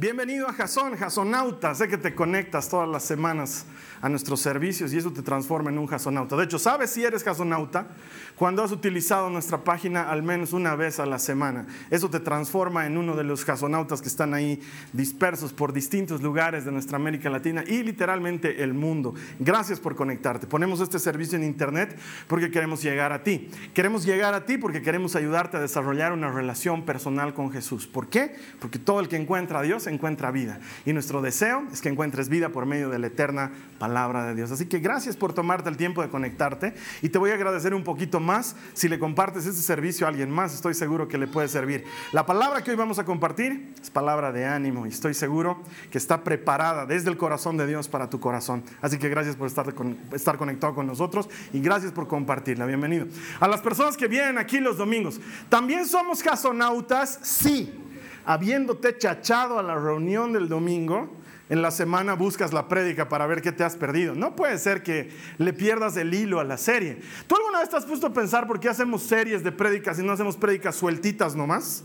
Bienvenido a Jason, Jasonauta. Sé que te conectas todas las semanas a nuestros servicios y eso te transforma en un jasonauta. De hecho, ¿sabes si eres jasonauta? Cuando has utilizado nuestra página al menos una vez a la semana. Eso te transforma en uno de los jasonautas que están ahí dispersos por distintos lugares de nuestra América Latina y literalmente el mundo. Gracias por conectarte. Ponemos este servicio en internet porque queremos llegar a ti. Queremos llegar a ti porque queremos ayudarte a desarrollar una relación personal con Jesús. ¿Por qué? Porque todo el que encuentra a Dios encuentra vida. Y nuestro deseo es que encuentres vida por medio de la eterna palabra de Dios. Así que gracias por tomarte el tiempo de conectarte y te voy a agradecer un poquito más si le compartes este servicio a alguien más. Estoy seguro que le puede servir. La palabra que hoy vamos a compartir es palabra de ánimo y estoy seguro que está preparada desde el corazón de Dios para tu corazón. Así que gracias por estar, estar conectado con nosotros y gracias por compartirla. Bienvenido. A las personas que vienen aquí los domingos, ¿también somos casonautas? Sí habiéndote chachado a la reunión del domingo, en la semana buscas la prédica para ver qué te has perdido. No puede ser que le pierdas el hilo a la serie. ¿Tú alguna vez te has puesto a pensar por qué hacemos series de prédicas y no hacemos prédicas sueltitas nomás?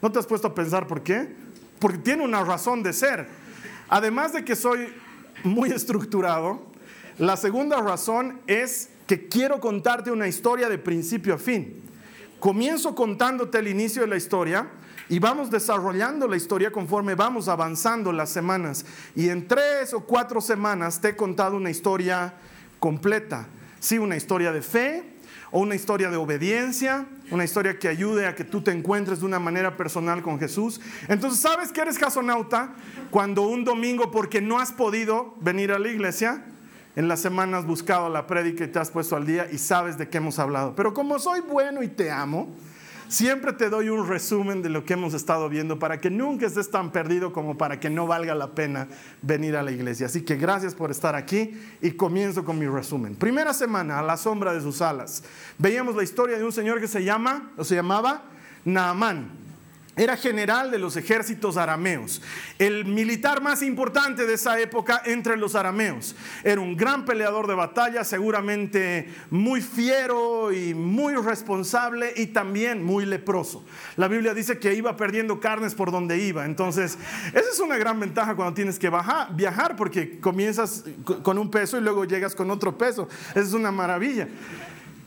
¿No te has puesto a pensar por qué? Porque tiene una razón de ser. Además de que soy muy estructurado, la segunda razón es que quiero contarte una historia de principio a fin. Comienzo contándote el inicio de la historia y vamos desarrollando la historia conforme vamos avanzando las semanas. Y en tres o cuatro semanas te he contado una historia completa. Sí, una historia de fe o una historia de obediencia, una historia que ayude a que tú te encuentres de una manera personal con Jesús. Entonces, ¿sabes que eres casonauta? Cuando un domingo, porque no has podido venir a la iglesia, en las semanas has buscado la prédica y te has puesto al día y sabes de qué hemos hablado. Pero como soy bueno y te amo, Siempre te doy un resumen de lo que hemos estado viendo para que nunca estés tan perdido como para que no valga la pena venir a la iglesia. Así que gracias por estar aquí y comienzo con mi resumen. Primera semana, a la sombra de sus alas. Veíamos la historia de un señor que se llama, o se llamaba Naamán. Era general de los ejércitos arameos, el militar más importante de esa época entre los arameos. Era un gran peleador de batalla, seguramente muy fiero y muy responsable y también muy leproso. La Biblia dice que iba perdiendo carnes por donde iba. Entonces, esa es una gran ventaja cuando tienes que viajar porque comienzas con un peso y luego llegas con otro peso. Esa es una maravilla.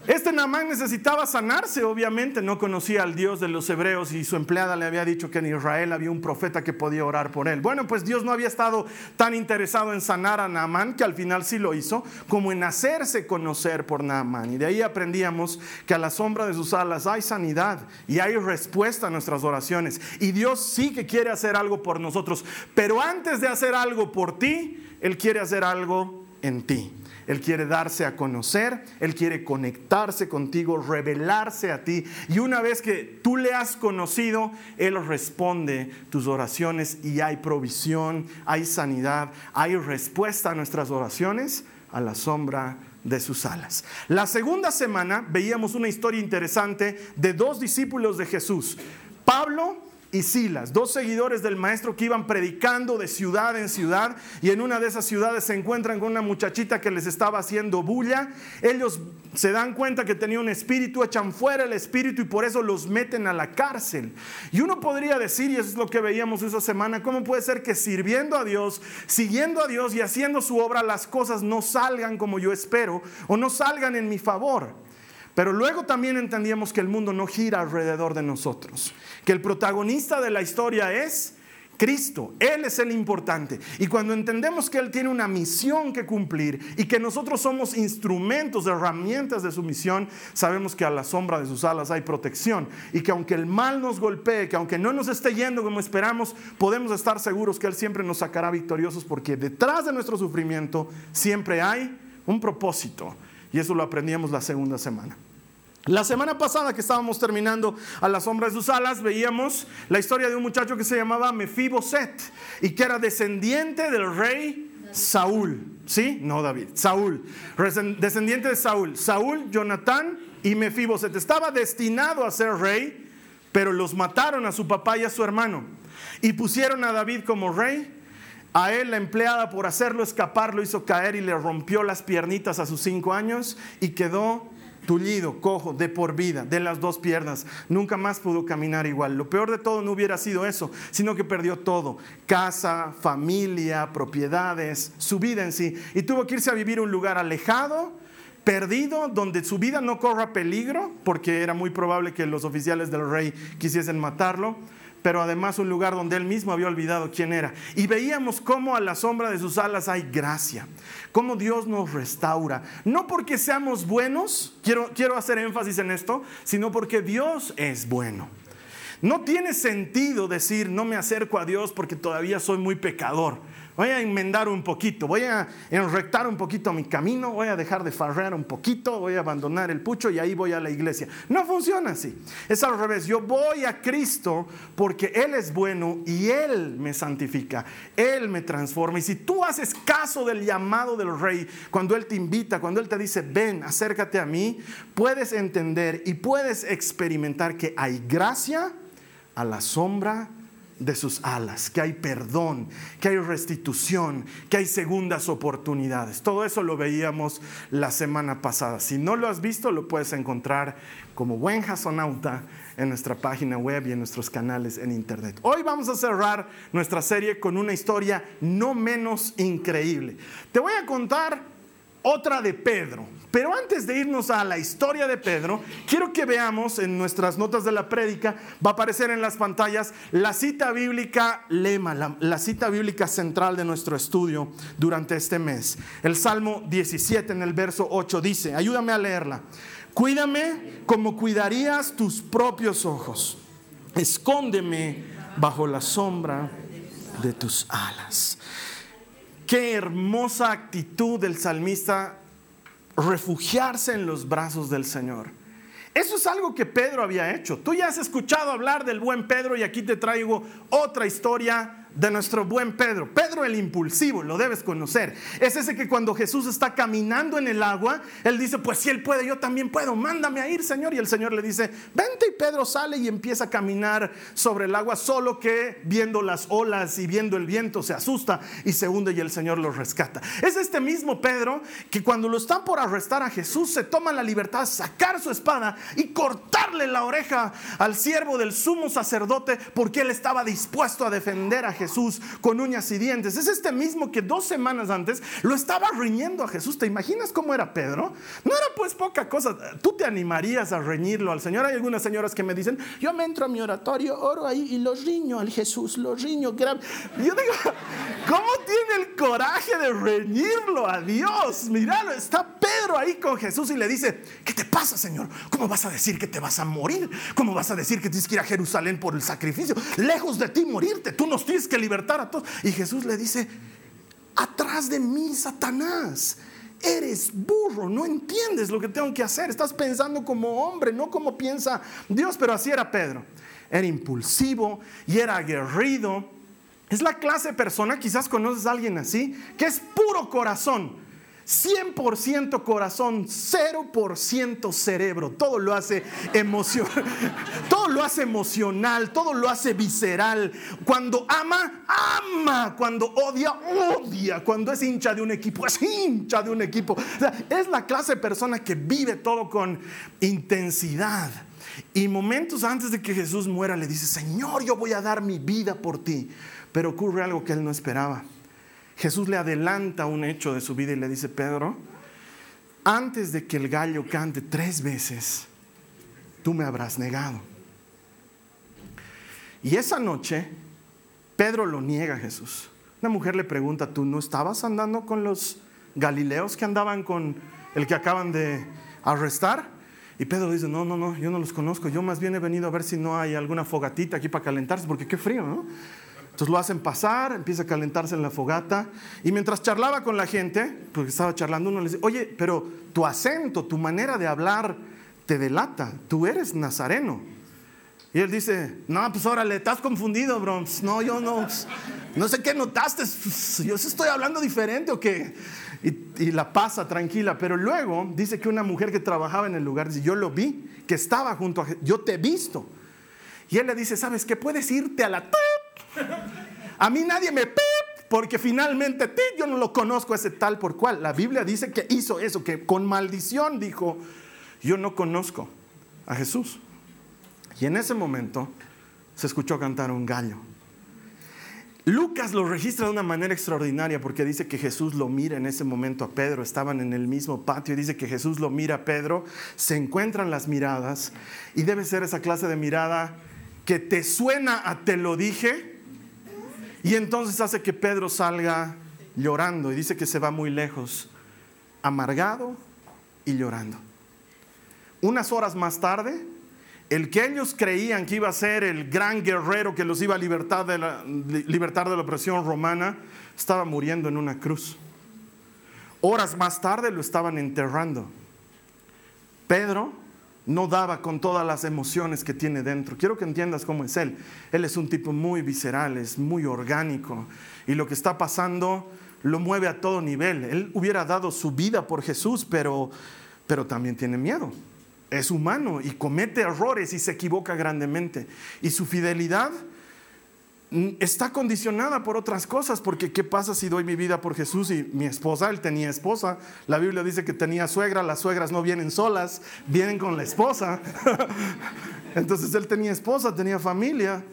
Este Naamán necesitaba sanarse, obviamente, no conocía al Dios de los hebreos y su empleada le había dicho que en Israel había un profeta que podía orar por él. Bueno, pues Dios no había estado tan interesado en sanar a Naamán, que al final sí lo hizo, como en hacerse conocer por Naamán. Y de ahí aprendíamos que a la sombra de sus alas hay sanidad y hay respuesta a nuestras oraciones. Y Dios sí que quiere hacer algo por nosotros, pero antes de hacer algo por ti, Él quiere hacer algo en ti. Él quiere darse a conocer, Él quiere conectarse contigo, revelarse a ti. Y una vez que tú le has conocido, Él responde tus oraciones y hay provisión, hay sanidad, hay respuesta a nuestras oraciones a la sombra de sus alas. La segunda semana veíamos una historia interesante de dos discípulos de Jesús, Pablo y Silas, dos seguidores del maestro que iban predicando de ciudad en ciudad y en una de esas ciudades se encuentran con una muchachita que les estaba haciendo bulla. Ellos se dan cuenta que tenía un espíritu, echan fuera el espíritu y por eso los meten a la cárcel. Y uno podría decir, y eso es lo que veíamos esa semana, ¿cómo puede ser que sirviendo a Dios, siguiendo a Dios y haciendo su obra las cosas no salgan como yo espero o no salgan en mi favor? Pero luego también entendíamos que el mundo no gira alrededor de nosotros, que el protagonista de la historia es Cristo, Él es el importante. Y cuando entendemos que Él tiene una misión que cumplir y que nosotros somos instrumentos, herramientas de su misión, sabemos que a la sombra de sus alas hay protección y que aunque el mal nos golpee, que aunque no nos esté yendo como esperamos, podemos estar seguros que Él siempre nos sacará victoriosos porque detrás de nuestro sufrimiento siempre hay un propósito. Y eso lo aprendíamos la segunda semana. La semana pasada que estábamos terminando a la sombra de sus alas, veíamos la historia de un muchacho que se llamaba Mefiboset y que era descendiente del rey Saúl. ¿Sí? No David, Saúl. Descendiente de Saúl. Saúl, Jonatán y Mefiboset. Estaba destinado a ser rey, pero los mataron a su papá y a su hermano. Y pusieron a David como rey. A él la empleada por hacerlo escapar lo hizo caer y le rompió las piernitas a sus cinco años y quedó tullido, cojo, de por vida, de las dos piernas. Nunca más pudo caminar igual. Lo peor de todo no hubiera sido eso, sino que perdió todo. Casa, familia, propiedades, su vida en sí. Y tuvo que irse a vivir a un lugar alejado, perdido, donde su vida no corra peligro, porque era muy probable que los oficiales del rey quisiesen matarlo pero además un lugar donde él mismo había olvidado quién era. Y veíamos cómo a la sombra de sus alas hay gracia, cómo Dios nos restaura. No porque seamos buenos, quiero, quiero hacer énfasis en esto, sino porque Dios es bueno. No tiene sentido decir, no me acerco a Dios porque todavía soy muy pecador voy a enmendar un poquito, voy a enrectar un poquito mi camino, voy a dejar de farrear un poquito, voy a abandonar el pucho y ahí voy a la iglesia. No funciona así. Es al revés. Yo voy a Cristo porque Él es bueno y Él me santifica, Él me transforma. Y si tú haces caso del llamado del rey, cuando Él te invita, cuando Él te dice, ven, acércate a mí, puedes entender y puedes experimentar que hay gracia a la sombra de sus alas, que hay perdón, que hay restitución, que hay segundas oportunidades. Todo eso lo veíamos la semana pasada. Si no lo has visto, lo puedes encontrar como buen jasonauta en nuestra página web y en nuestros canales en internet. Hoy vamos a cerrar nuestra serie con una historia no menos increíble. Te voy a contar otra de Pedro. Pero antes de irnos a la historia de Pedro, quiero que veamos en nuestras notas de la prédica, va a aparecer en las pantallas la cita bíblica lema, la, cita bíblica central de nuestro estudio durante este mes. El Salmo 17 en el verso 8 dice, ayúdame a leerla, cuídame como cuidarías tus propios ojos, escóndeme bajo la sombra de tus alas. Qué hermosa actitud del salmista refugiarse en los brazos del Señor. Eso es algo que Pedro había hecho. Tú ya has escuchado hablar del buen Pedro y aquí te traigo otra historia de nuestro buen Pedro. Pedro el impulsivo, lo debes conocer. Es ese que cuando Jesús está caminando en el agua, él dice, pues si él puede, yo también puedo, mándame a ir, Señor. Y el Señor le dice, vente y Pedro sale y empieza a caminar sobre el agua, solo que viendo las olas y viendo el viento se asusta y se hunde y el Señor lo rescata. Es este mismo Pedro que cuando lo están por arrestar a Jesús, se toma la libertad de sacar su espada y cortarle la oreja al siervo del sumo sacerdote porque él estaba dispuesto a defender a Jesús Jesús con uñas y dientes. Es este mismo que dos semanas antes lo estaba riñendo a Jesús. ¿Te imaginas cómo era Pedro? No era pues poca cosa. Tú te animarías a reñirlo al Señor. Hay algunas señoras que me dicen, yo me entro a mi oratorio, oro ahí y lo riño al Jesús, lo riño. Yo digo, ¿cómo tiene el coraje de reñirlo a Dios? Míralo, está Pedro ahí con Jesús y le dice, ¿qué te pasa, Señor? ¿Cómo vas a decir que te vas a morir? ¿Cómo vas a decir que tienes que ir a Jerusalén por el sacrificio? Lejos de ti morirte, tú nos tienes que libertar a todos. Y Jesús le dice, atrás de mí, Satanás. Eres burro, no entiendes lo que tengo que hacer. Estás pensando como hombre, no como piensa Dios. Pero así era Pedro. Era impulsivo y era aguerrido. Es la clase de persona, quizás conoces a alguien así, que es puro corazón 100% corazón, 0% cerebro. Todo lo hace todo lo hace emocional, todo lo hace visceral. Cuando ama, ama. Cuando odia, odia. Cuando es hincha de un equipo, es hincha de un equipo. es la clase de persona que vive todo con intensidad. Y momentos antes de que Jesús muera le dice, Señor, yo voy a dar mi vida por ti. Pero ocurre algo que él no esperaba. Jesús le adelanta un hecho de su vida y le dice, Pedro, antes de que el gallo cante tres veces, tú me habrás negado. Y esa noche, Pedro lo niega a Jesús. Una mujer le pregunta, ¿tú no estabas andando con los galileos que andaban con el que acaban de arrestar? Y Pedro dice, no, no, no, yo no los conozco, yo más bien he venido a ver si no hay alguna fogatita aquí para calentarse, porque qué frío, ¿no? Entonces lo hacen pasar, empieza a calentarse en la fogata y mientras charlaba con la gente, porque estaba charlando, uno le dice, oye, pero tu acento, tu manera de hablar te delata, tú eres nazareno. Y él dice, no, pues órale, estás confundido, bro. No, yo no, no sé qué notaste, yo estoy hablando diferente o qué. Y, y, la pasa tranquila, pero luego dice que una mujer que trabajaba en el lugar, dice, yo lo vi, que estaba junto a, yo te he visto. Y él le dice, ¿sabes qué? Puedes irte a la... A mí nadie me... Porque finalmente yo no lo conozco ese tal por cual. La Biblia dice que hizo eso, que con maldición dijo, yo no conozco a Jesús. Y en ese momento se escuchó cantar un gallo. Lucas lo registra de una manera extraordinaria porque dice que Jesús lo mira en ese momento a Pedro, estaban en el mismo patio, y dice que Jesús lo mira a Pedro, se encuentran las miradas y debe ser esa clase de mirada que te suena a te lo dije y entonces hace que Pedro salga llorando y dice que se va muy lejos, amargado y llorando. Unas horas más tarde, el que ellos creían que iba a ser el gran guerrero que los iba a libertar de la, libertar de la opresión romana, estaba muriendo en una cruz. Horas más tarde lo estaban enterrando. Pedro no daba con todas las emociones que tiene dentro. Quiero que entiendas cómo es él. Él es un tipo muy visceral, es muy orgánico y lo que está pasando lo mueve a todo nivel. Él hubiera dado su vida por Jesús, pero, pero también tiene miedo. Es humano y comete errores y se equivoca grandemente. Y su fidelidad está condicionada por otras cosas, porque ¿qué pasa si doy mi vida por Jesús y mi esposa, él tenía esposa? La Biblia dice que tenía suegra, las suegras no vienen solas, vienen con la esposa. Entonces él tenía esposa, tenía familia.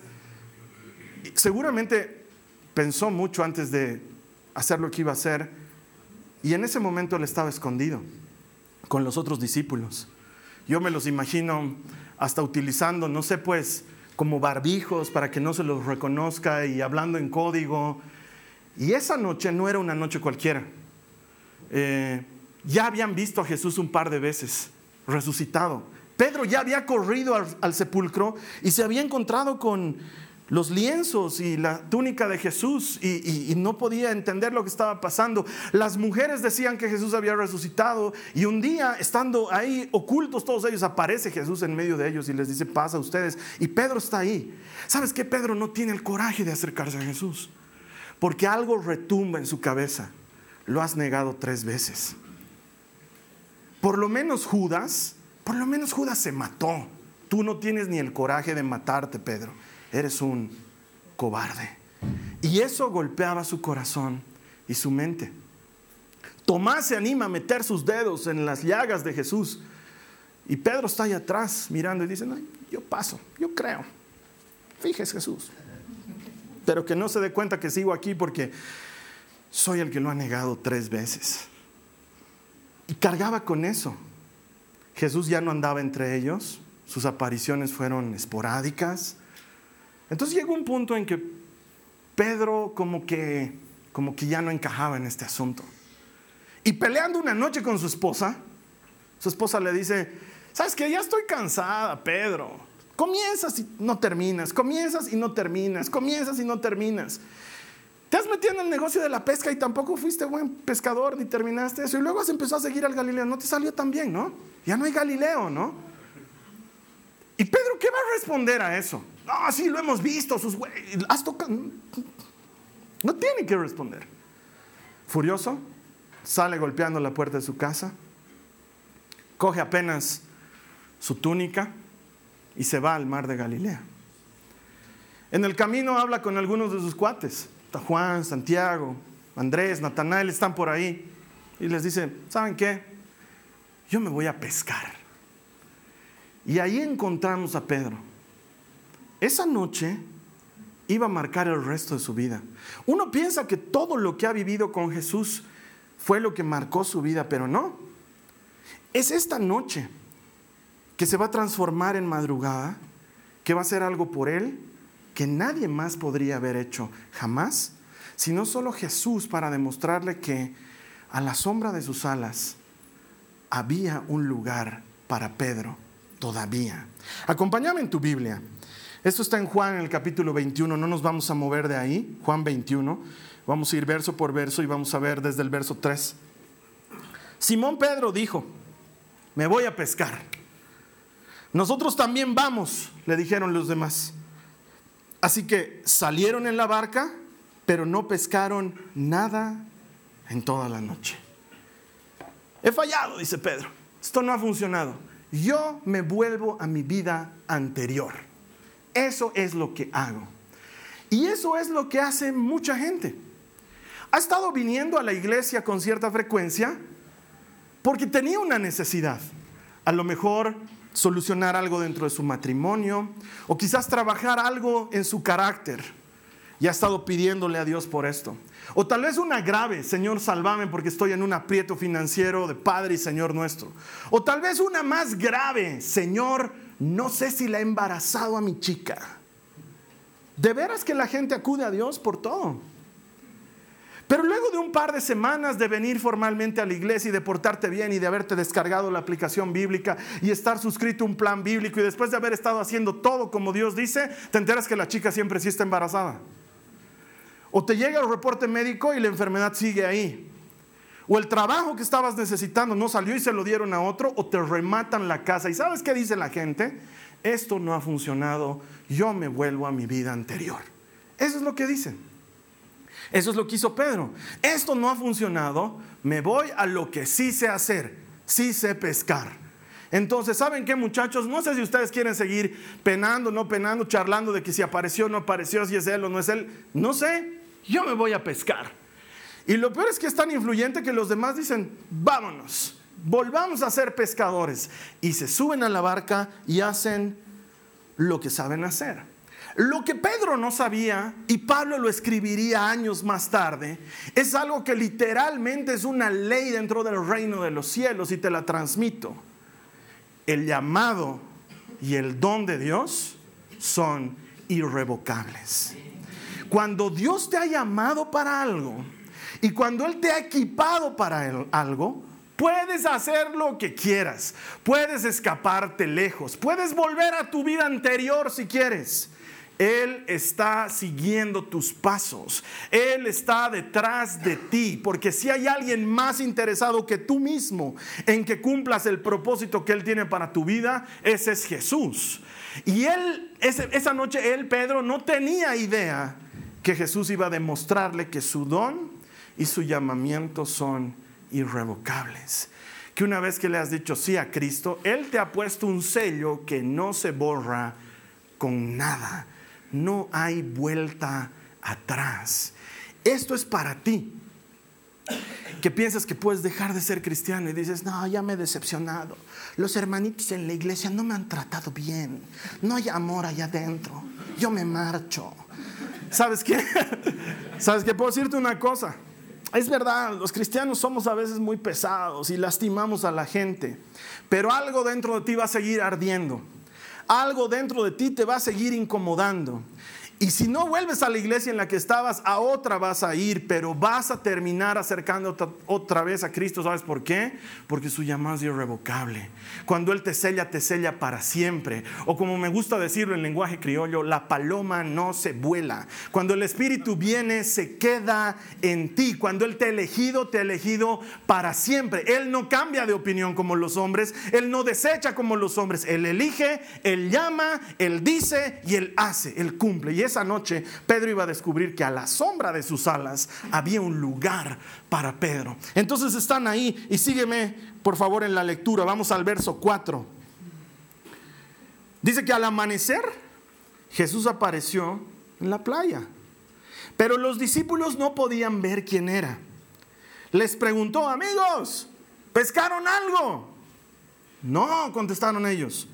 Seguramente pensó mucho antes de hacer lo que iba a hacer y en ese momento él estaba escondido con los otros discípulos. Yo me los imagino hasta utilizando, no sé pues, como barbijos para que no se los reconozca y hablando en código. Y esa noche no era una noche cualquiera. Eh, ya habían visto a Jesús un par de veces resucitado. Pedro ya había corrido al sepulcro y se había encontrado con los lienzos y la túnica de Jesús y, no podía entender lo que estaba pasando. Las mujeres decían que Jesús había resucitado y un día, estando ahí ocultos todos ellos, aparece Jesús en medio de ellos y les dice, pasa a ustedes. Y Pedro está ahí. ¿Sabes qué? Pedro no tiene el coraje de acercarse a Jesús porque algo retumba en su cabeza. Lo has negado tres veces. Por lo menos Judas, por lo menos Judas se mató. Tú no tienes ni el coraje de matarte, Pedro eres un cobarde. Y eso golpeaba su corazón y su mente. Tomás se anima a meter sus dedos en las llagas de Jesús. Y Pedro está ahí atrás mirando y dice, no, yo paso, yo creo. Fíjese Jesús. Pero que no se dé cuenta que sigo aquí porque soy el que lo ha negado tres veces. Y cargaba con eso. Jesús ya no andaba entre ellos, sus apariciones fueron esporádicas, entonces llegó un punto en que Pedro como que, como que ya no encajaba en este asunto. Y peleando una noche con su esposa, su esposa le dice, ¿sabes qué? Ya estoy cansada, Pedro. Comienzas y no terminas, comienzas y no terminas, comienzas y no terminas. Te has metido en el negocio de la pesca y tampoco fuiste buen pescador ni terminaste eso. Y luego has empezado a seguir al Galileo. No te salió tan bien, ¿no? Ya no hay Galileo, ¿no? ¿Y Pedro qué va a responder a eso? No, sí, lo hemos visto, sus has tocado. No tiene que responder. Furioso, sale golpeando la puerta de su casa, coge apenas su túnica y se va al mar de Galilea. En el camino habla con algunos de sus cuates, Juan, Santiago, Andrés, Natanael, están por ahí, y les dice, ¿saben qué? Yo me voy a pescar. Y ahí encontramos a Pedro. Esa noche iba a marcar el resto de su vida. Uno piensa que todo lo que ha vivido con Jesús fue lo que marcó su vida, pero no. Es esta noche que se va a transformar en madrugada, que va a ser algo por Él que nadie más podría haber hecho jamás, sino solo Jesús para demostrarle que a la sombra de sus alas había un lugar para Pedro todavía. Acompáñame en tu Biblia Esto está en Juan en el capítulo 21, no nos vamos a mover de ahí, Juan 21. Vamos a ir verso por verso y vamos a ver desde el verso 3. Simón Pedro dijo, me voy a pescar. Nosotros también vamos, le dijeron los demás. Así que salieron en la barca, pero no pescaron nada en toda la noche. He fallado, dice Pedro. Esto no ha funcionado. Yo me vuelvo a mi vida anterior. Eso es lo que hago. Y eso es lo que hace mucha gente. Ha estado viniendo a la iglesia con cierta frecuencia porque tenía una necesidad. A lo mejor solucionar algo dentro de su matrimonio o quizás trabajar algo en su carácter. Y ha estado pidiéndole a Dios por esto. O tal vez una grave, Señor, salvame porque estoy en un aprieto financiero de Padre y Señor nuestro. O tal vez una más grave, Señor, no sé si la he embarazado a mi chica. De veras que la gente acude a Dios por todo. Pero luego de un par de semanas de venir formalmente a la iglesia y de portarte bien y de haberte descargado la aplicación bíblica y estar suscrito a un plan bíblico y después de haber estado haciendo todo como Dios dice, te enteras que la chica siempre sí está embarazada. O te llega el reporte médico y la enfermedad sigue ahí. O el trabajo que estabas necesitando no salió y se lo dieron a otro, o te rematan la casa. ¿Y sabes qué dice la gente? Esto no ha funcionado, yo me vuelvo a mi vida anterior. Eso es lo que dicen. Eso es lo que hizo Pedro. Esto no ha funcionado, me voy a lo que sí sé hacer, sí sé pescar. Entonces, ¿saben qué muchachos? No sé si ustedes quieren seguir penando, no penando, charlando de que si apareció o no apareció, si es él o no es él. No sé, yo me voy a pescar. Y lo peor es que es tan influyente que los demás dicen, vámonos, volvamos a ser pescadores. Y se suben a la barca y hacen lo que saben hacer. Lo que Pedro no sabía, y Pablo lo escribiría años más tarde, es algo que literalmente es una ley dentro del reino de los cielos y te la transmito. El llamado y el don de Dios son irrevocables. Cuando Dios te ha llamado para algo y cuando Él te ha equipado para algo, Puedes hacer lo que quieras, puedes escaparte lejos, puedes volver a tu vida anterior si quieres, él está siguiendo tus pasos. Él está detrás de ti. Porque si hay alguien más interesado que tú mismo en que cumplas el propósito que Él tiene para tu vida, ese es Jesús. Y Él, esa noche, Él, Pedro, no tenía idea que Jesús iba a demostrarle que su don y su llamamiento son irrevocables. Que una vez que le has dicho sí a Cristo, Él te ha puesto un sello que no se borra con nada no hay vuelta atrás. Esto es para ti. Que piensas que puedes dejar de ser cristiano y dices, no, ya me he decepcionado. Los hermanitos en la iglesia no me han tratado bien. No hay amor allá adentro. Yo me marcho. ¿Sabes qué? ¿Sabes qué? Puedo decirte una cosa. Es verdad, los cristianos somos a veces muy pesados y lastimamos a la gente, pero algo dentro de ti va a seguir ardiendo algo dentro de ti te va a seguir incomodando. Y si no vuelves a la iglesia en la que estabas, a otra vas a ir, pero vas a terminar acercando otra vez a Cristo. ¿Sabes por qué? Porque su llamado es irrevocable. Cuando Él te sella, te sella para siempre. O como me gusta decirlo en lenguaje criollo, la paloma no se vuela. Cuando el Espíritu viene, se queda en ti. Cuando Él te ha elegido, te ha elegido para siempre. Él no cambia de opinión como los hombres. Él no desecha como los hombres. Él elige, Él llama, Él dice y Él hace, Él cumple. Esa noche Pedro iba a descubrir que a la sombra de sus alas había un lugar para Pedro. Entonces están ahí y sígueme por favor en la lectura. Vamos al verso 4. Dice que al amanecer Jesús apareció en la playa, pero los discípulos no podían ver quién era. Les preguntó, amigos, ¿pescaron algo? No, contestaron ellos.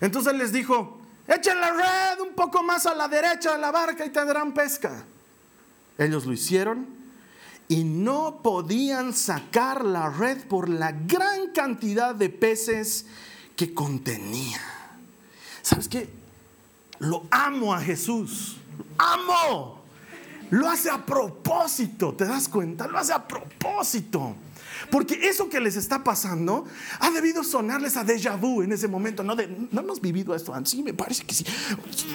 Entonces les dijo, Echen la red un poco más a la derecha de la barca y tendrán pesca. Ellos lo hicieron y no podían sacar la red por la gran cantidad de peces que contenía. ¿Sabes qué? Lo amo a Jesús. amo. Lo hace a propósito, ¿te das cuenta? Lo hace a propósito. Porque eso que les está pasando ha debido sonarles a déjà vu en ese momento. No, no hemos vivido esto antes. Sí, me parece que sí.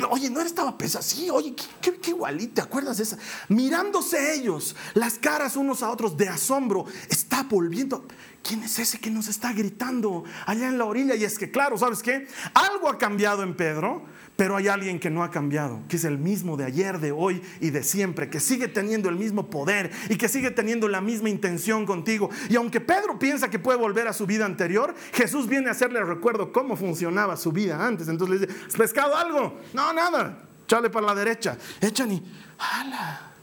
Oye, no estaba pesado. Sí, oye, qué, qué. ¿Te acuerdas de esa? Mirándose ellos, las caras unos a otros de asombro, está volviendo. ¿Quién es ese que nos está gritando allá en la orilla? Y es que, claro, ¿sabes qué? Algo ha cambiado en Pedro pero hay alguien que no ha cambiado, que es el mismo de ayer, de hoy y de siempre, que sigue teniendo el mismo poder y que sigue teniendo la misma intención contigo. Y aunque Pedro piensa que puede volver a su vida anterior, Jesús viene a hacerle recuerdo cómo funcionaba su vida antes. Entonces le dice, ¿has pescado algo? No, nada. Chale para la derecha. Echan y, ¡hala!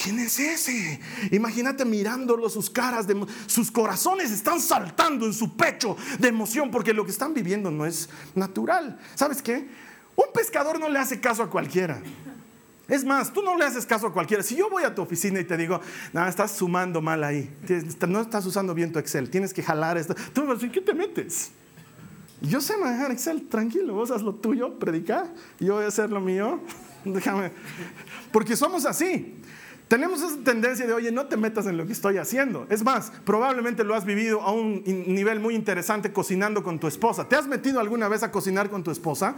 ¿Quién es ese? Imagínate mirándolo, sus caras, sus corazones están saltando en su pecho de emoción porque lo que están viviendo no es natural. ¿Sabes qué? Un pescador no le hace caso a cualquiera. Es más, tú no le haces caso a cualquiera. Si yo voy a tu oficina y te digo, no, estás sumando mal ahí, no estás usando bien tu Excel, tienes que jalar esto, tú me vas a decir, ¿qué te metes? Yo sé manejar Excel, tranquilo, vos haz lo tuyo, predica, yo voy a hacer lo mío. Déjame. Porque somos así. Tenemos esa tendencia de, oye, no te metas en lo que estoy haciendo. Es más, probablemente lo has vivido a un nivel muy interesante cocinando con tu esposa. ¿Te has metido alguna vez a cocinar con tu esposa?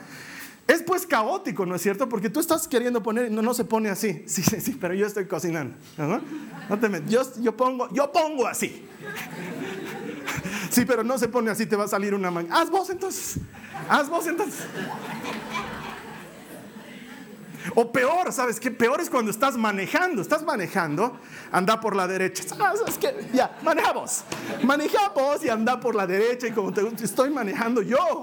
Es pues caótico, ¿no es cierto? Porque tú estás queriendo poner, no, no se pone así. Sí, sí, sí, pero yo estoy cocinando. ¿no? te metas. Yo, yo, pongo, yo pongo así. Sí, pero no se pone así, te va a salir una manga. Haz vos entonces. Haz vos entonces. O peor, ¿sabes qué? Peor es cuando estás manejando. Estás manejando, anda por la derecha. Ah, ¿Sabes qué? Ya, manejamos. Manejamos y anda por la derecha y como te estoy manejando yo.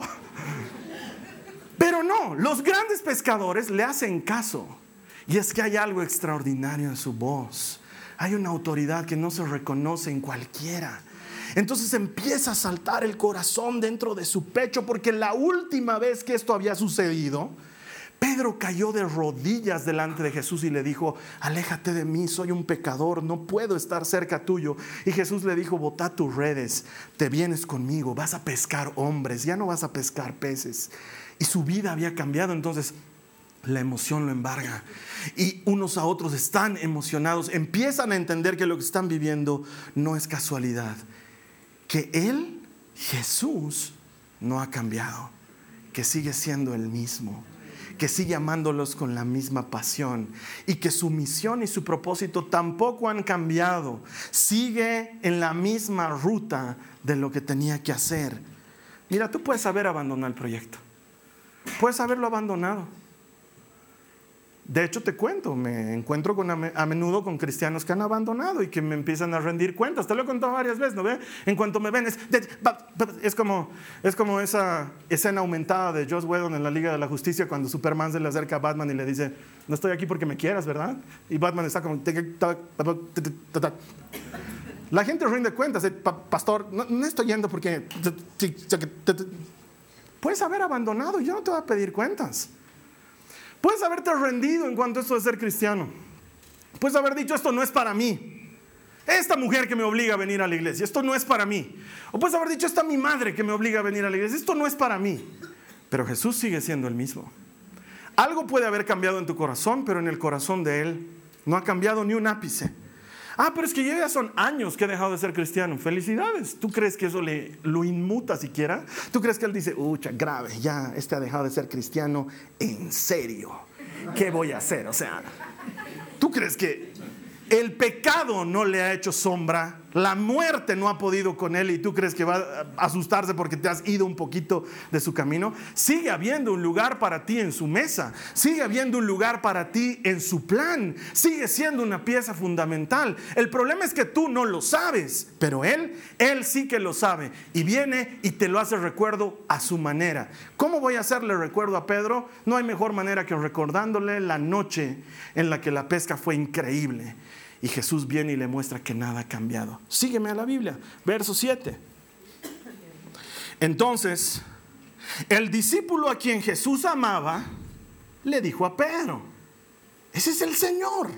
Pero no, los grandes pescadores le hacen caso. Y es que hay algo extraordinario en su voz. Hay una autoridad que no se reconoce en cualquiera. Entonces empieza a saltar el corazón dentro de su pecho porque la última vez que esto había sucedido, Pedro cayó de rodillas delante de Jesús y le dijo, aléjate de mí, soy un pecador, no puedo estar cerca tuyo. Y Jesús le dijo, bota tus redes, te vienes conmigo, vas a pescar hombres, ya no vas a pescar peces. Y su vida había cambiado, entonces la emoción lo embarga. Y unos a otros están emocionados, empiezan a entender que lo que están viviendo no es casualidad, que Él, Jesús, no ha cambiado, que sigue siendo el mismo que sigue amándolos con la misma pasión y que su misión y su propósito tampoco han cambiado. Sigue en la misma ruta de lo que tenía que hacer. Mira, tú puedes haber abandonado el proyecto. Puedes haberlo abandonado. De hecho, te cuento, me encuentro a menudo con cristianos que han abandonado y que me empiezan a rendir cuentas. Te lo he contado varias veces, ¿no ve? En cuanto me ven, es, es, como, es como esa escena aumentada de Joss Whedon en la Liga de la Justicia cuando Superman se le acerca a Batman y le dice, no estoy aquí porque me quieras, ¿verdad? Y Batman está como... La gente rinde cuentas, pastor, no, no estoy yendo porque... Puedes haber abandonado, yo no te voy a pedir cuentas. Puedes haberte rendido en cuanto a esto de ser cristiano. Puedes haber dicho, esto no es para mí. Esta mujer que me obliga a venir a la iglesia, esto no es para mí. O puedes haber dicho, esta mi madre que me obliga a venir a la iglesia, esto no es para mí. Pero Jesús sigue siendo el mismo. Algo puede haber cambiado en tu corazón, pero en el corazón de Él no ha cambiado ni un ápice. Ah, pero es que ya son años que he dejado de ser cristiano. Felicidades. ¿Tú crees que eso le, lo inmuta siquiera? ¿Tú crees que él dice, ucha, grave, ya este ha dejado de ser cristiano en serio? ¿Qué voy a hacer? O sea, ¿tú crees que el pecado no le ha hecho sombra la muerte no ha podido con él y tú crees que va a asustarse porque te has ido un poquito de su camino. Sigue habiendo un lugar para ti en su mesa. Sigue habiendo un lugar para ti en su plan. Sigue siendo una pieza fundamental. El problema es que tú no lo sabes, pero él, él sí que lo sabe. Y viene y te lo hace recuerdo a su manera. ¿Cómo voy a hacerle recuerdo a Pedro? No hay mejor manera que recordándole la noche en la que la pesca fue increíble y Jesús viene y le muestra que nada ha cambiado. Sígueme a la Biblia, verso 7. Entonces, el discípulo a quien Jesús amaba le dijo a Pedro, ese es el Señor.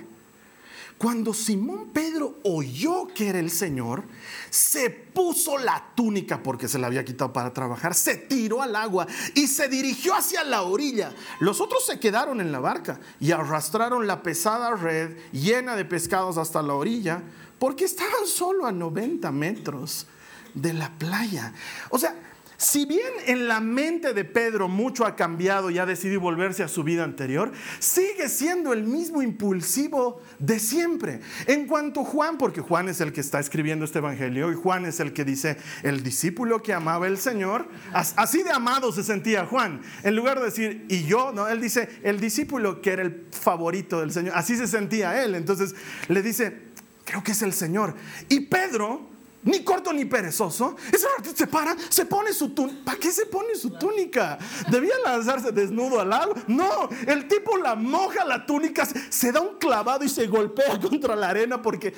Cuando Simón Pedro oyó que era el Señor, se puso la túnica porque se la había quitado para trabajar, se tiró al agua y se dirigió hacia la orilla. Los otros se quedaron en la barca y arrastraron la pesada red llena de pescados hasta la orilla, porque estaban solo a 90 metros de la playa. O sea, si bien en la mente de Pedro mucho ha cambiado y ha decidido volverse a su vida anterior, sigue siendo el mismo impulsivo de siempre. En cuanto Juan, porque Juan es el que está escribiendo este evangelio y Juan es el que dice, el discípulo que amaba el Señor, así de amado se sentía Juan. En lugar de decir, y yo, no, él dice, el discípulo que era el favorito del Señor, así se sentía él. Entonces le dice, creo que es el Señor. Y Pedro ni corto ni perezoso. Ese se para, se pone su túnica. ¿Para qué se pone su túnica? ¿Debía lanzarse desnudo al agua? No, el tipo la moja la túnica, se da un clavado y se golpea contra la arena porque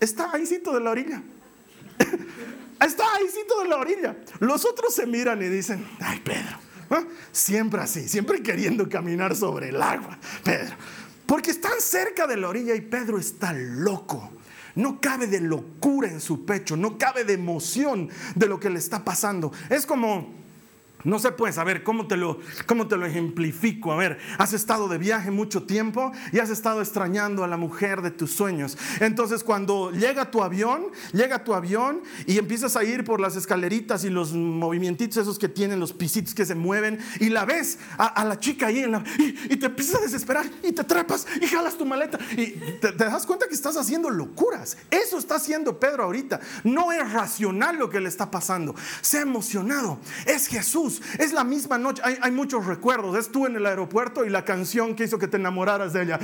está ahícito de la orilla. está ahícito de la orilla. Los otros se miran y dicen, ay Pedro, ¿eh? siempre así, siempre queriendo caminar sobre el agua, Pedro. Porque están cerca de la orilla y Pedro está loco. No cabe de locura en su pecho, no cabe de emoción de lo que le está pasando. Es como no se puede saber cómo te, lo, cómo te lo ejemplifico. A ver, has estado de viaje mucho tiempo y has estado extrañando a la mujer de tus sueños. Entonces cuando llega tu avión, llega tu avión y empiezas a ir por las escaleritas y los movimientos esos que tienen, los pisitos que se mueven y la ves a, la chica ahí y, te empiezas a desesperar y te trepas y jalas tu maleta y te, te das cuenta que estás haciendo locuras. Eso está haciendo Pedro ahorita. No es racional lo que le está pasando. Se ha emocionado. Es Jesús es la misma noche. Hay, muchos recuerdos. Es tú en el aeropuerto y la canción que hizo que te enamoraras de ella.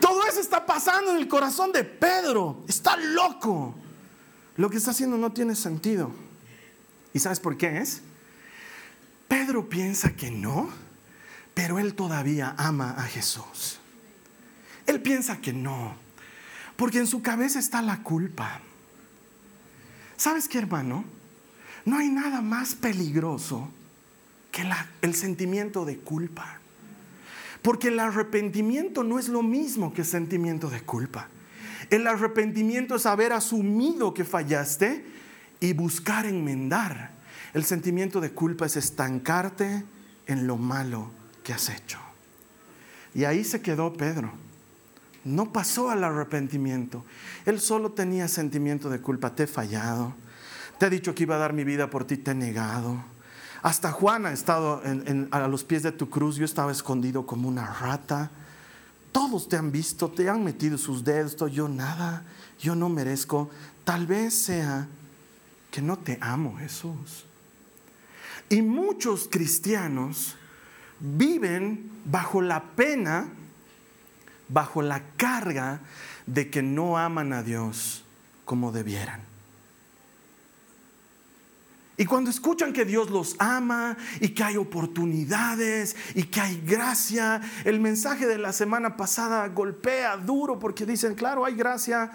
todo eso está pasando en el corazón de Pedro. Está loco. Lo que está haciendo no tiene sentido. ¿Y sabes por qué es? Pedro piensa que no, pero él todavía ama a Jesús. Él piensa que no, porque en su cabeza está la culpa. ¿Sabes qué, hermano? No hay nada más peligroso que el sentimiento de culpa. Porque el arrepentimiento no es lo mismo que sentimiento de culpa. El arrepentimiento es haber asumido que fallaste y buscar enmendar. El sentimiento de culpa es estancarte en lo malo que has hecho. Y ahí se quedó Pedro no pasó al arrepentimiento. Él solo tenía sentimiento de culpa. Te he fallado. Te he dicho que iba a dar mi vida por ti, te he negado. Hasta Juan ha estado a los pies de tu cruz. Yo estaba escondido como una rata. Todos te han visto, te han metido sus dedos. Yo nada, yo no merezco. Tal vez sea que no te amo, Jesús. Y muchos cristianos viven bajo la pena bajo la carga de que no aman a Dios como debieran. Y cuando escuchan que Dios los ama y que hay oportunidades y que hay gracia, el mensaje de la semana pasada golpea duro porque dicen, claro, hay gracia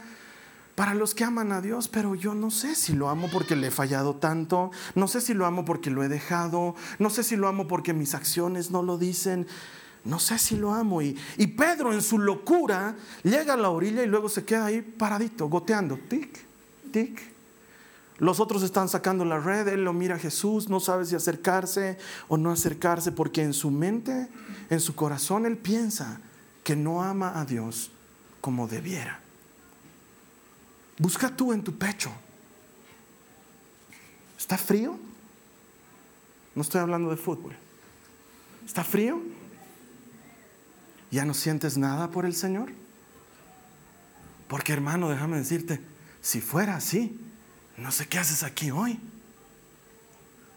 para los que aman a Dios, pero yo no sé si lo amo porque le he fallado tanto, no sé si lo amo porque lo he dejado, no sé si lo amo porque mis acciones no lo dicen no sé si lo amo. Y, Pedro en su locura llega a la orilla y luego se queda ahí paradito, goteando. Tic, tic. Los otros están sacando la red, él lo mira a Jesús, no sabe si acercarse o no acercarse, porque en su mente, en su corazón, él piensa que no ama a Dios como debiera. Busca tú en tu pecho. ¿Está frío? No estoy hablando de fútbol. ¿Está frío? ¿Ya no sientes nada por el Señor? Porque hermano, déjame decirte, si fuera así, no sé qué haces aquí hoy.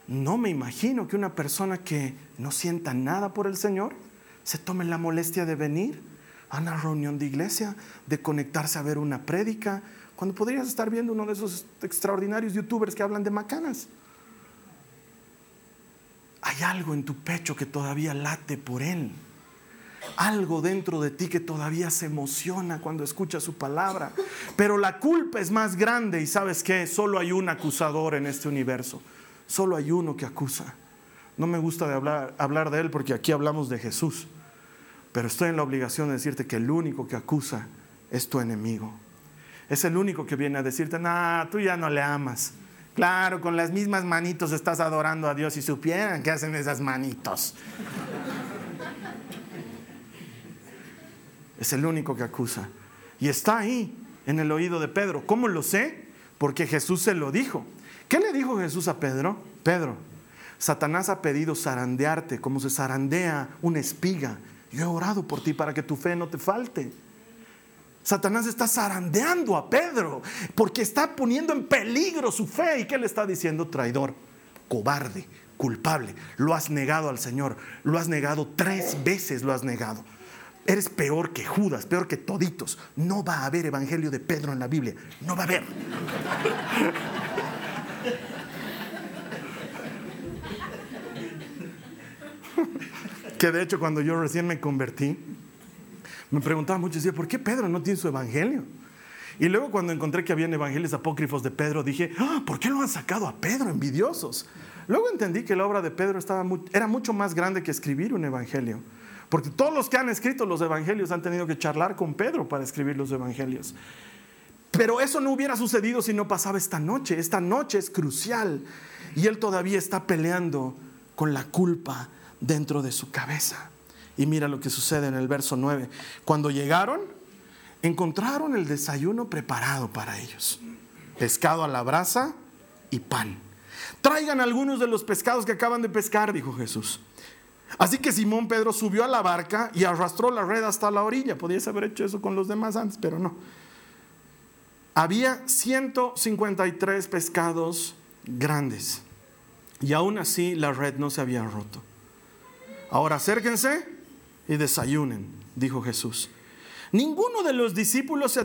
No me imagino que una persona que no sienta nada por el Señor se tome la molestia de venir a una reunión de iglesia, de conectarse a ver una prédica, cuando podrías estar viendo uno de esos extraordinarios youtubers que hablan de macanas. Hay algo en tu pecho que todavía late por Él algo dentro de ti que todavía se emociona cuando escucha su palabra. Pero la culpa es más grande y sabes que solo hay un acusador en este universo. Solo hay uno que acusa. No me gusta de hablar, de él porque aquí hablamos de Jesús. Pero estoy en la obligación de decirte que el único que acusa es tu enemigo. Es el único que viene a decirte, nah, tú ya no le amas. Claro, con las mismas manitos estás adorando a Dios y supieran que hacen esas manitos. Es el único que acusa. Y está ahí, en el oído de Pedro. ¿Cómo lo sé? Porque Jesús se lo dijo. ¿Qué le dijo Jesús a Pedro? Pedro, Satanás ha pedido zarandearte como se zarandea una espiga. Yo he orado por ti para que tu fe no te falte. Satanás está zarandeando a Pedro porque está poniendo en peligro su fe. ¿Y qué le está diciendo? Traidor, cobarde, culpable. Lo has negado al Señor. Lo has negado tres veces, lo has negado. Eres peor que Judas, peor que toditos. No va a haber evangelio de Pedro en la Biblia. No va a haber. que de hecho cuando yo recién me convertí, me preguntaba mucho, decía, ¿por qué Pedro no tiene su evangelio? Y luego cuando encontré que habían evangelios apócrifos de Pedro, dije, ah, ¿por qué lo han sacado a Pedro, envidiosos? Luego entendí que la obra de Pedro estaba era mucho más grande que escribir un evangelio. Porque todos los que han escrito los evangelios han tenido que charlar con Pedro para escribir los evangelios. Pero eso no hubiera sucedido si no pasaba esta noche. Esta noche es crucial y él todavía está peleando con la culpa dentro de su cabeza. Y mira lo que sucede en el verso 9. Cuando llegaron, encontraron el desayuno preparado para ellos. Pescado a la brasa y pan. Traigan algunos de los pescados que acaban de pescar, dijo Jesús. Así que Simón Pedro subió a la barca y arrastró la red hasta la orilla. Podías haber hecho eso con los demás antes, pero no. Había 153 pescados grandes y aún así la red no se había roto. Ahora acérquense y desayunen, dijo Jesús. Ninguno de los discípulos se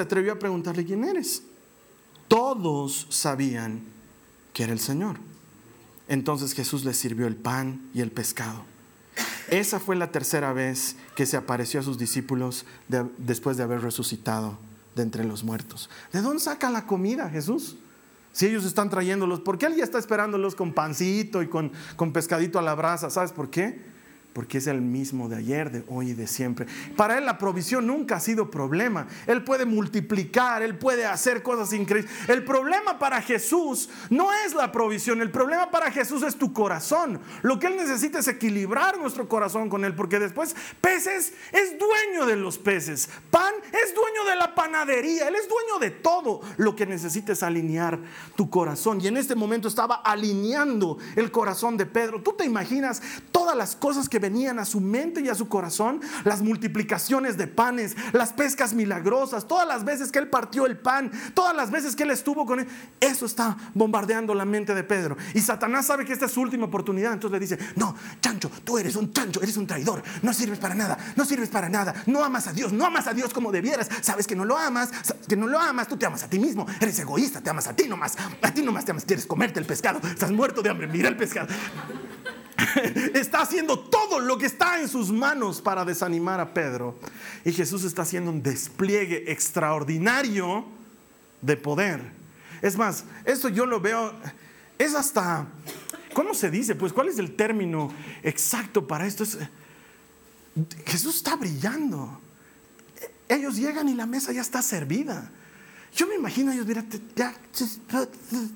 atrevió, a preguntarle quién eres. Todos sabían que era el Señor. Entonces Jesús les sirvió el pan y el pescado. Esa fue la tercera vez que se apareció a sus discípulos después de haber resucitado de entre los muertos. ¿De dónde saca la comida Jesús? Si ellos están trayéndolos, ¿por qué él ya está esperándolos con pancito y con, con pescadito a la brasa? ¿Sabes por qué? Porque es el mismo de ayer, de hoy y de siempre. Para Él la provisión nunca ha sido problema. Él puede multiplicar, Él puede hacer cosas increíbles. El problema para Jesús no es la provisión, el problema para Jesús es tu corazón. Lo que Él necesita es equilibrar nuestro corazón con Él, porque después peces es dueño de los peces, pan es dueño de la panadería, Él es dueño de todo. Lo que necesita es alinear tu corazón. Y en este momento estaba alineando el corazón de Pedro. ¿Tú te imaginas todas las cosas que venían a su mente y a su corazón, las multiplicaciones de panes, las pescas milagrosas, todas las veces que él partió el pan, todas las veces que él estuvo con él, eso está bombardeando la mente de Pedro. Y Satanás sabe que esta es su última oportunidad, entonces le dice, no, chancho, tú eres un chancho, eres un traidor, no sirves para nada, no sirves para nada, no amas a Dios, no amas a Dios como debieras, sabes que no lo amas, que no lo amas, tú te amas a ti mismo, eres egoísta, te amas a ti nomás, a ti nomás te amas, quieres comerte el pescado, estás muerto de hambre, mira el pescado. está haciendo todo lo que está en sus manos para desanimar a Pedro. Y Jesús está haciendo un despliegue extraordinario de poder. Es más, esto yo lo veo, es hasta, ¿cómo se dice? Pues, ¿cuál es el término exacto para esto? Jesús está brillando. Ellos llegan y la mesa ya está servida. Yo me imagino ellos, mira,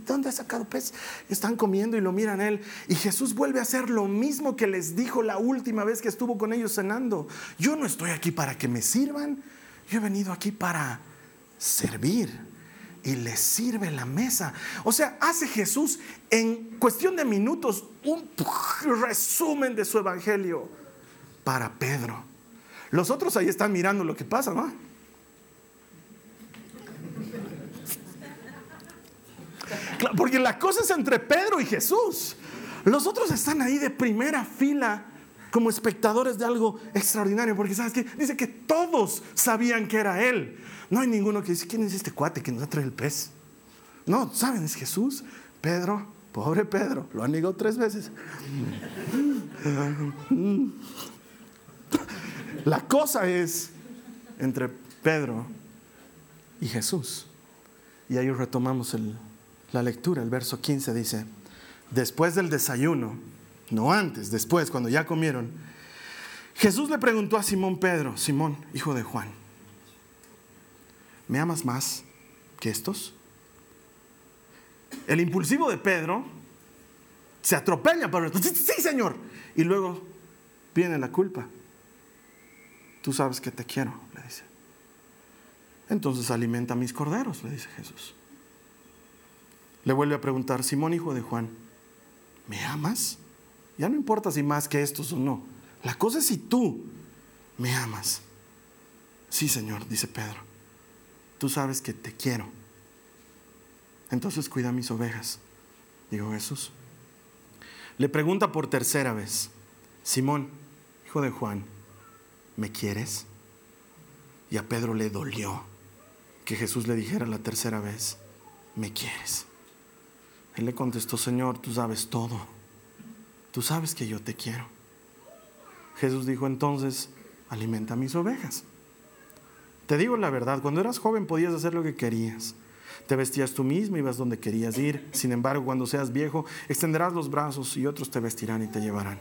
¿dónde ha sacado pez? Están comiendo y lo miran él. Y Jesús vuelve a hacer lo mismo que les dijo la última vez que estuvo con ellos cenando. Yo no estoy aquí para que me sirvan, yo he venido aquí para servir. Y les sirve la mesa. O sea, hace Jesús en cuestión de minutos un resumen de su evangelio para Pedro. Los otros ahí están mirando lo que pasa, ¿no? Porque la cosa es entre Pedro y Jesús. Los otros están ahí de primera fila como espectadores de algo extraordinario, porque sabes que dice que todos sabían que era él. No hay ninguno que dice, ¿quién es este cuate que nos trae el pez? No, saben, es Jesús. Pedro, pobre Pedro, lo han negado tres veces. La cosa es entre Pedro y Jesús. Y ahí retomamos el, la lectura, el verso 15 dice, después del desayuno, no antes, después, cuando ya comieron, Jesús le preguntó a Simón Pedro, Simón, hijo de Juan, ¿me amas más que estos? El impulsivo de Pedro se atropella para sí, sí, Señor. Y luego viene la culpa. tú sabes que te quiero, le dice. Entonces alimenta mis corderos, le dice Jesús. Le vuelve a preguntar, Simón, hijo de Juan, ¿me amas? Ya no importa si más que estos o no. La cosa es si tú me amas. Sí, Señor, dice Pedro. Tú sabes que te quiero. Entonces cuida mis ovejas, dijo Jesús. Le pregunta por tercera vez, Simón, hijo de Juan, ¿me quieres? Y a Pedro le dolió que Jesús le dijera la tercera vez, ¿me quieres? Él le contestó, Señor, tú sabes todo. Tú sabes que yo te quiero. Jesús dijo entonces, alimenta mis ovejas. Te digo la verdad, cuando eras joven podías hacer lo que querías. Te vestías tú mismo, ibas donde querías ir. Sin embargo, cuando seas viejo, extenderás los brazos y otros te vestirán y te llevarán.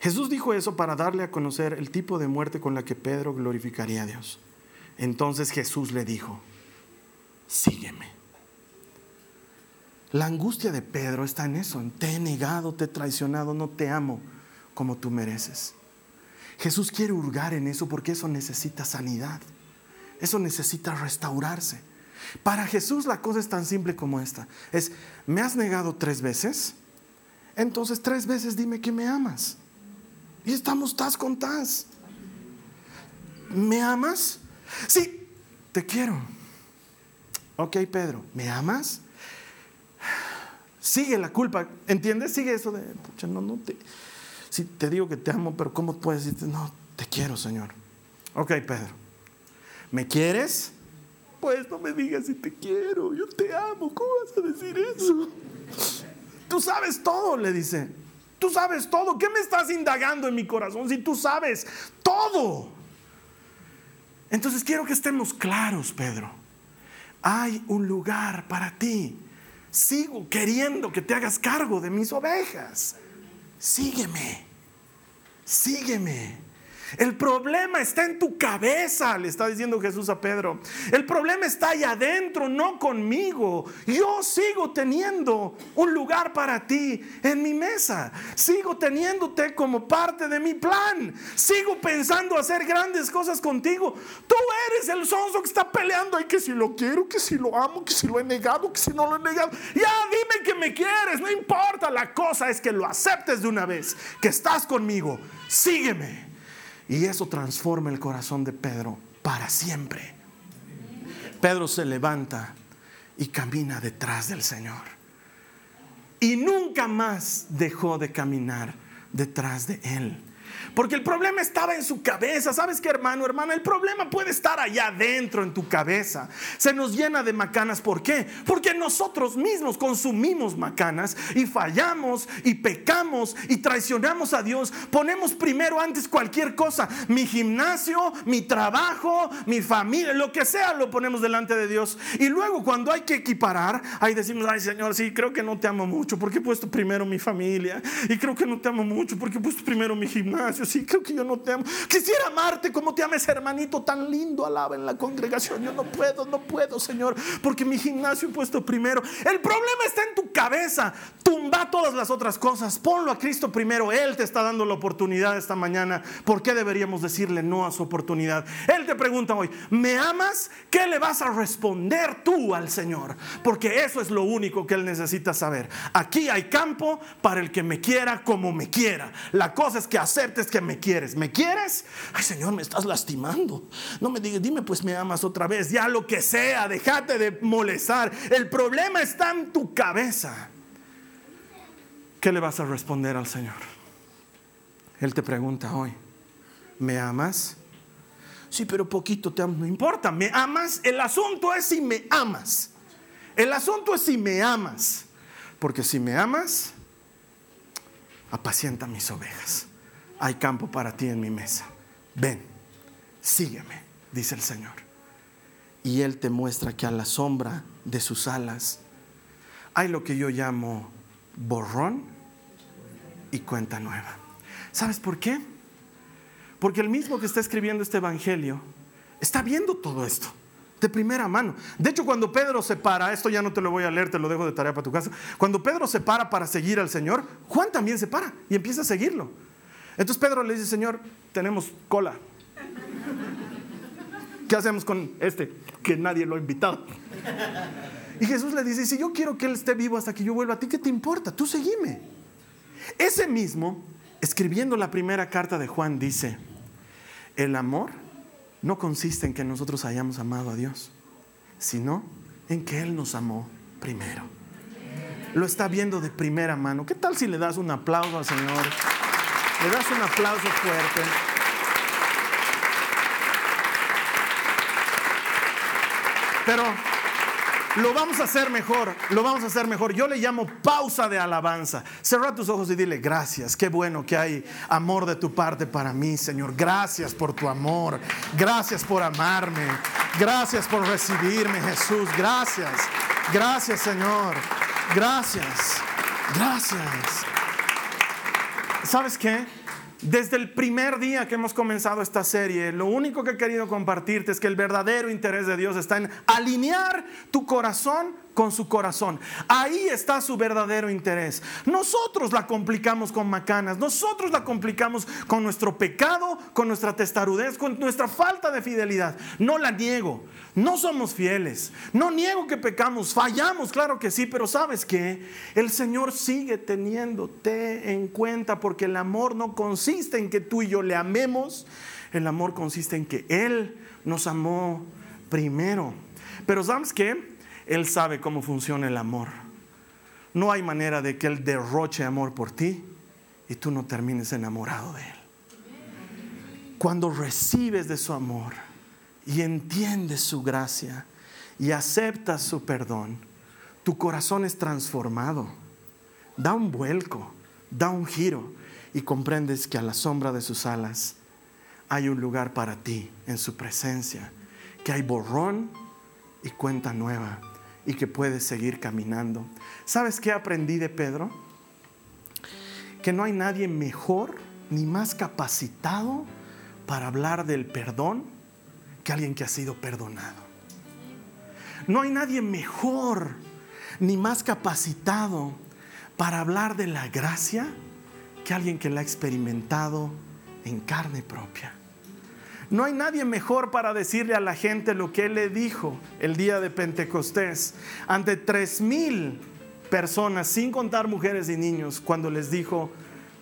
Jesús dijo eso para darle a conocer el tipo de muerte con la que Pedro glorificaría a Dios. Entonces Jesús le dijo, sígueme. La angustia de Pedro está en eso, te he negado, te he traicionado, no te amo como tú mereces. Jesús quiere hurgar en eso porque eso necesita sanidad, eso necesita restaurarse. Para Jesús la cosa es tan simple como esta. Es, ¿me has negado tres veces? Entonces tres veces dime que me amas. Y estamos tas con tas. ¿Me amas? Sí, te quiero. Ok, Pedro, ¿me amas? Sigue la culpa, ¿entiendes? Sigue eso de, pucha, no, no te... Si te digo que te amo, pero ¿cómo puedes decirte, no, te quiero, Señor? Ok, Pedro, ¿me quieres? Pues no me digas si te quiero, yo te amo, ¿cómo vas a decir eso? Tú sabes todo, le dice. Tú sabes todo. ¿Qué me estás indagando en mi corazón si tú sabes todo? Entonces quiero que estemos claros, Pedro. Hay un lugar para ti. Sigo queriendo que te hagas cargo de mis ovejas. Sígueme. Sígueme. El problema está en tu cabeza, le está diciendo Jesús a Pedro. El problema está ahí adentro, no conmigo. Yo sigo teniendo un lugar para ti en mi mesa. Sigo teniéndote como parte de mi plan. Sigo pensando hacer grandes cosas contigo. Tú eres el sonso que está peleando y que si lo quiero, que si lo amo, que si lo he negado, que si no lo he negado. Ya dime que me quieres, no importa. La cosa es que lo aceptes de una vez, que estás conmigo. Sígueme. Y eso transforma el corazón de Pedro para siempre. Pedro se levanta y camina detrás del Señor. Y nunca más dejó de caminar detrás de Él. Porque el problema estaba en su cabeza. ¿Sabes qué, hermano, hermana? El problema puede estar allá adentro en tu cabeza. Se nos llena de macanas. ¿Por qué? Porque nosotros mismos consumimos macanas y fallamos y pecamos y traicionamos a Dios. Ponemos primero antes cualquier cosa. Mi gimnasio, mi trabajo, mi familia, lo que sea, lo ponemos delante de Dios. Y luego cuando hay que equiparar, ahí decimos, ay Señor, sí, creo que no te amo mucho porque he puesto primero mi familia. Y creo que no te amo mucho porque he puesto primero mi gimnasio sí, creo que yo no te amo. Quisiera amarte como te ama ese hermanito tan lindo, alaba en la congregación. Yo no puedo, no puedo, Señor, porque mi gimnasio he puesto primero. El problema está en tu cabeza. Tumba todas las otras cosas. Ponlo a Cristo primero. Él te está dando la oportunidad esta mañana. ¿Por qué deberíamos decirle no a su oportunidad? Él te pregunta hoy, ¿me amas? ¿Qué le vas a responder tú al Señor? Porque eso es lo único que Él necesita saber. Aquí hay campo para el que me quiera como me quiera. La cosa es que aceptes que me quieres. ¿Me quieres? Ay, Señor, me estás lastimando. No me digas, dime, pues me amas otra vez. Ya lo que sea, déjate de molestar. El problema está en tu cabeza. ¿Qué le vas a responder al Señor? Él te pregunta hoy, ¿me amas? Sí, pero poquito te amo. No importa, ¿me amas? El asunto es si me amas. El asunto es si me amas. Porque si me amas, apacienta mis ovejas hay campo para ti en mi mesa. Ven, sígueme, dice el Señor. Y Él te muestra que a la sombra de sus alas hay lo que yo llamo borrón y cuenta nueva. ¿Sabes por qué? Porque el mismo que está escribiendo este Evangelio está viendo todo esto de primera mano. De hecho, cuando Pedro se para, esto ya no te lo voy a leer, te lo dejo de tarea para tu casa. Cuando Pedro se para para seguir al Señor, Juan también se para y empieza a seguirlo. Entonces Pedro le dice, Señor, tenemos cola. ¿Qué hacemos con este que nadie lo ha invitado? Y Jesús le dice, si yo quiero que Él esté vivo hasta que yo vuelva a ti, ¿qué te importa? Tú seguime. Ese mismo, escribiendo la primera carta de Juan, dice, el amor no consiste en que nosotros hayamos amado a Dios, sino en que Él nos amó primero. Lo está viendo de primera mano. ¿Qué tal si le das un aplauso al Señor? Le das un aplauso fuerte. Pero lo vamos a hacer mejor, lo vamos a hacer mejor. Yo le llamo pausa de alabanza. Cerra tus ojos y dile gracias. Qué bueno que hay amor de tu parte para mí, Señor. Gracias por tu amor. Gracias por amarme. Gracias por recibirme, Jesús. Gracias. Gracias, Señor. Gracias. Gracias. ¿Sabes qué? Desde el primer día que hemos comenzado esta serie, lo único que he querido compartirte es que el verdadero interés de Dios está en alinear tu corazón con su corazón. Ahí está su verdadero interés. Nosotros la complicamos con macanas, nosotros la complicamos con nuestro pecado, con nuestra testarudez, con nuestra falta de fidelidad. No la niego, no somos fieles, no niego que pecamos, fallamos, claro que sí, pero sabes que el Señor sigue teniéndote en cuenta porque el amor no consiste en que tú y yo le amemos, el amor consiste en que Él nos amó primero. Pero sabes qué? Él sabe cómo funciona el amor. No hay manera de que Él derroche amor por ti y tú no termines enamorado de Él. Cuando recibes de su amor y entiendes su gracia y aceptas su perdón, tu corazón es transformado, da un vuelco, da un giro y comprendes que a la sombra de sus alas hay un lugar para ti en su presencia, que hay borrón y cuenta nueva y que puedes seguir caminando. ¿Sabes qué aprendí de Pedro? Que no hay nadie mejor ni más capacitado para hablar del perdón que alguien que ha sido perdonado. No hay nadie mejor ni más capacitado para hablar de la gracia que alguien que la ha experimentado en carne propia. No hay nadie mejor para decirle a la gente lo que él le dijo el día de Pentecostés ante tres mil personas, sin contar mujeres y niños, cuando les dijo,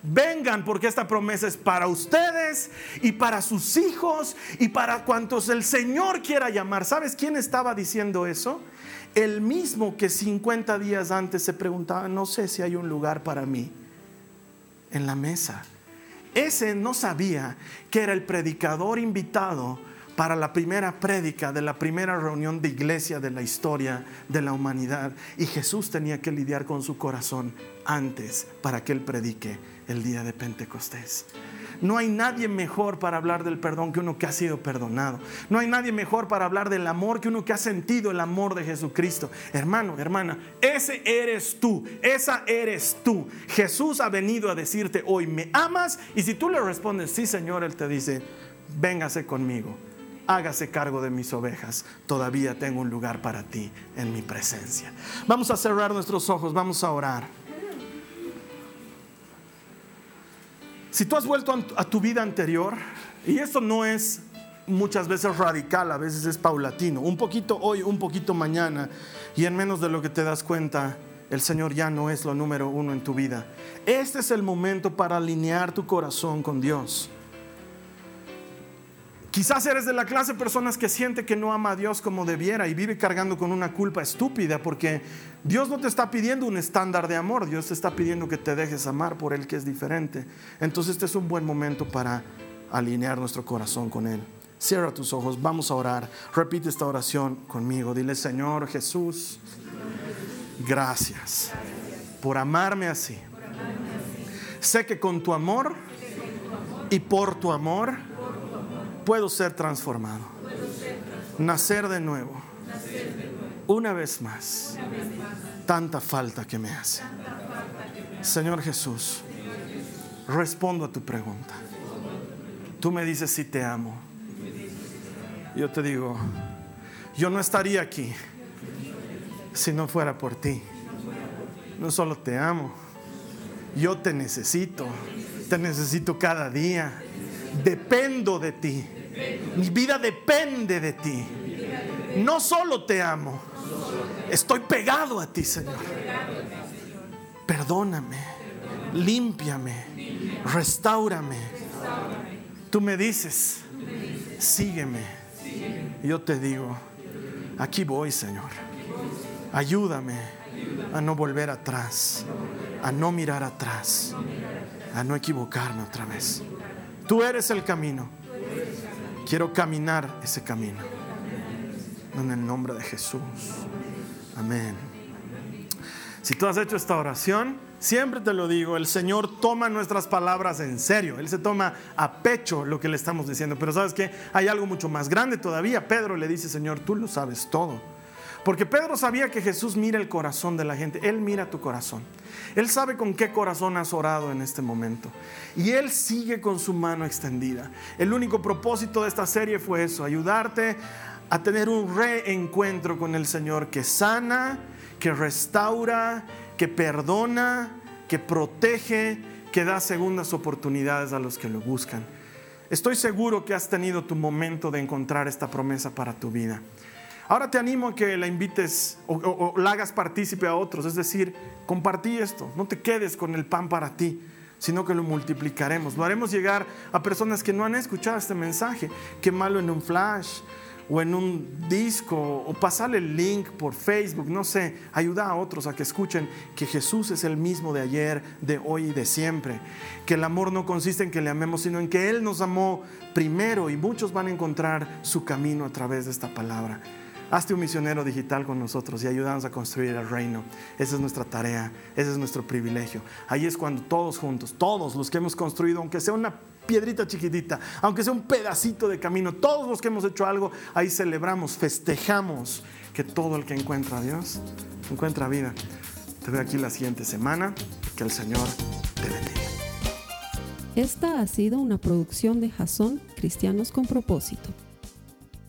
vengan porque esta promesa es para ustedes y para sus hijos y para cuantos el Señor quiera llamar. ¿Sabes quién estaba diciendo eso? El mismo que 50 días antes se preguntaba, no sé si hay un lugar para mí en la mesa. Ese no sabía que era el predicador invitado para la primera prédica de la primera reunión de iglesia de la historia de la humanidad. Y Jesús tenía que lidiar con su corazón antes para que él predique el día de Pentecostés. No hay nadie mejor para hablar del perdón que uno que ha sido perdonado. No hay nadie mejor para hablar del amor que uno que ha sentido el amor de Jesucristo. Hermano, hermana, ese eres tú, esa eres tú. Jesús ha venido a decirte hoy, ¿me amas? Y si tú le respondes, sí Señor, Él te dice, véngase conmigo, hágase cargo de mis ovejas, todavía tengo un lugar para ti en mi presencia. Vamos a cerrar nuestros ojos, vamos a orar. Si tú has vuelto a tu vida anterior, y esto no es muchas veces radical, a veces es paulatino, un poquito hoy, un poquito mañana, y en menos de lo que te das cuenta, el Señor ya no es lo número uno en tu vida. Este es el momento para alinear tu corazón con Dios. Quizás eres de la clase de personas que siente que no ama a Dios como debiera y vive cargando con una culpa estúpida porque Dios no te está pidiendo un estándar de amor, Dios te está pidiendo que te dejes amar por Él que es diferente. Entonces este es un buen momento para alinear nuestro corazón con Él. Cierra tus ojos, vamos a orar. Repite esta oración conmigo. Dile, Señor Jesús, gracias por amarme así. Sé que con tu amor y por tu amor, puedo ser transformado. Nacer de nuevo. Una vez más. Tanta falta que me hace. Señor Jesús, respondo a tu pregunta. Tú me dices si te amo. Yo te digo, yo no estaría aquí si no fuera por ti. No solo te amo, yo te necesito. Te necesito cada día. Dependo de ti Mi vida depende de ti. No solo te amo, estoy pegado a ti, Señor. Perdóname, límpiame, restaurame. Tú me dices, sígueme. Yo te digo, aquí voy, Señor. Ayúdame a no volver atrás, a no mirar atrás, a no equivocarme otra vez. Tú eres el camino. Quiero caminar ese camino. En el nombre de Jesús. Amén. Si tú has hecho esta oración, siempre te lo digo, el Señor toma nuestras palabras en serio. Él se toma a pecho lo que le estamos diciendo. Pero sabes que hay algo mucho más grande todavía. Pedro le dice, Señor, tú lo sabes todo. Porque Pedro sabía que Jesús mira el corazón de la gente. Él mira tu corazón. Él sabe con qué corazón has orado en este momento. Y Él sigue con su mano extendida. El único propósito de esta serie fue eso, ayudarte a tener un reencuentro con el Señor que sana, que restaura, que perdona, que protege, que da segundas oportunidades a los que lo buscan. Estoy seguro que has tenido tu momento de encontrar esta promesa para tu vida. Ahora te animo a que la invites o, la hagas partícipe a otros, es decir, compartí esto, no te quedes con el pan para ti, sino que lo multiplicaremos, lo haremos llegar a personas que no han escuchado este mensaje, que malo en un flash o en un disco o pasarle el link por Facebook, no sé, ayuda a otros a que escuchen que Jesús es el mismo de ayer, de hoy y de siempre, que el amor no consiste en que le amemos, sino en que Él nos amó primero y muchos van a encontrar su camino a través de esta palabra. Hazte un misionero digital con nosotros y ayúdanos a construir el reino. Esa es nuestra tarea, ese es nuestro privilegio. Ahí es cuando todos juntos, todos los que hemos construido, aunque sea una piedrita chiquitita, aunque sea un pedacito de camino, todos los que hemos hecho algo, ahí celebramos, festejamos que todo el que encuentra a Dios encuentra vida. Te veo aquí la siguiente semana. Que el Señor te bendiga. Esta ha sido una producción de Jason Cristianos con propósito.